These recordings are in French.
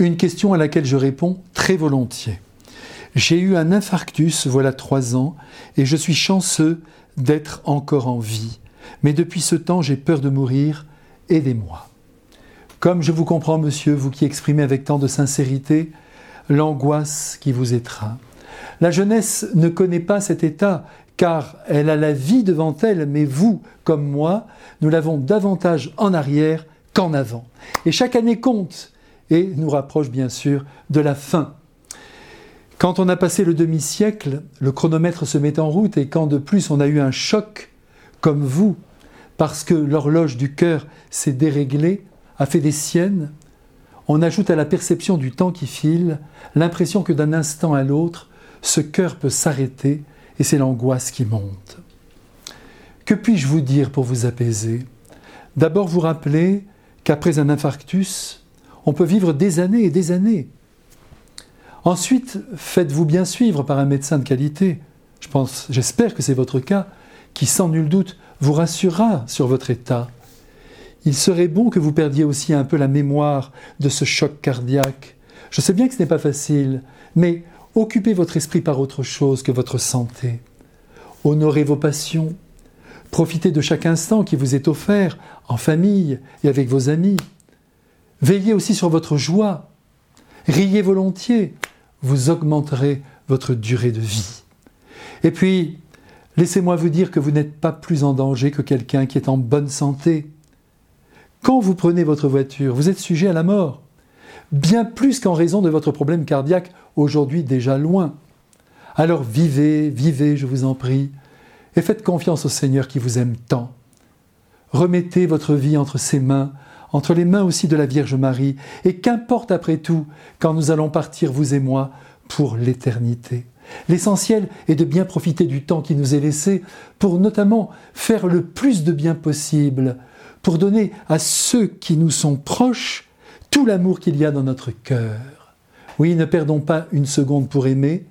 Une question à laquelle je réponds très volontiers. J'ai eu un infarctus voilà trois ans et je suis chanceux d'être encore en vie. Mais depuis ce temps, j'ai peur de mourir. Aidez-moi. Comme je vous comprends, monsieur, vous qui exprimez avec tant de sincérité l'angoisse qui vous étreint. La jeunesse ne connaît pas cet état, car elle a la vie devant elle, mais vous, comme moi, nous l'avons davantage en arrière qu'en avant. Et chaque année compte et nous rapproche bien sûr de la fin. Quand on a passé le demi-siècle, le chronomètre se met en route et quand de plus on a eu un choc, comme vous, parce que l'horloge du cœur s'est déréglée, a fait des siennes, on ajoute à la perception du temps qui file l'impression que d'un instant à l'autre, ce cœur peut s'arrêter et c'est l'angoisse qui monte. Que puis-je vous dire pour vous apaiser? D'abord vous rappeler qu'après un infarctus, on peut vivre des années et des années. Ensuite, faites-vous bien suivre par un médecin de qualité. Je pense, j'espère que c'est votre cas, qui sans nul doute vous rassurera sur votre état il serait bon que vous perdiez aussi un peu la mémoire de ce choc cardiaque. Je sais bien que ce n'est pas facile, mais occupez votre esprit par autre chose que votre santé. Honorez vos passions. Profitez de chaque instant qui vous est offert en famille et avec vos amis. Veillez aussi sur votre joie. Riez volontiers. Vous augmenterez votre durée de vie. Et puis, laissez-moi vous dire que vous n'êtes pas plus en danger que quelqu'un qui est en bonne santé. Quand vous prenez votre voiture, vous êtes sujet à la mort, bien plus qu'en raison de votre problème cardiaque, aujourd'hui déjà loin. Alors vivez, vivez, je vous en prie, et faites confiance au Seigneur qui vous aime tant. Remettez votre vie entre ses mains, entre les mains aussi de la Vierge Marie, et qu'importe après tout, quand nous allons partir, vous et moi, pour l'éternité. L'essentiel est de bien profiter du temps qui nous est laissé pour notamment faire le plus de bien possible pour donner à ceux qui nous sont proches tout l'amour qu'il y a dans notre cœur. Oui, ne perdons pas une seconde pour aimer,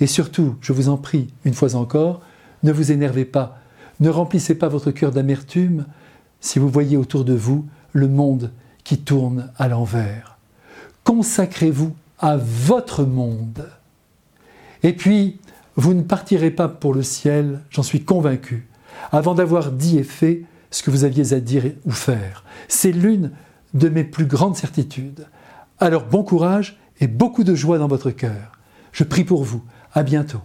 et surtout, je vous en prie, une fois encore, ne vous énervez pas, ne remplissez pas votre cœur d'amertume si vous voyez autour de vous le monde qui tourne à l'envers. Consacrez-vous à votre monde. Et puis, vous ne partirez pas pour le ciel, j'en suis convaincu, avant d'avoir dit et fait ce que vous aviez à dire ou faire. C'est l'une de mes plus grandes certitudes. Alors bon courage et beaucoup de joie dans votre cœur. Je prie pour vous. À bientôt.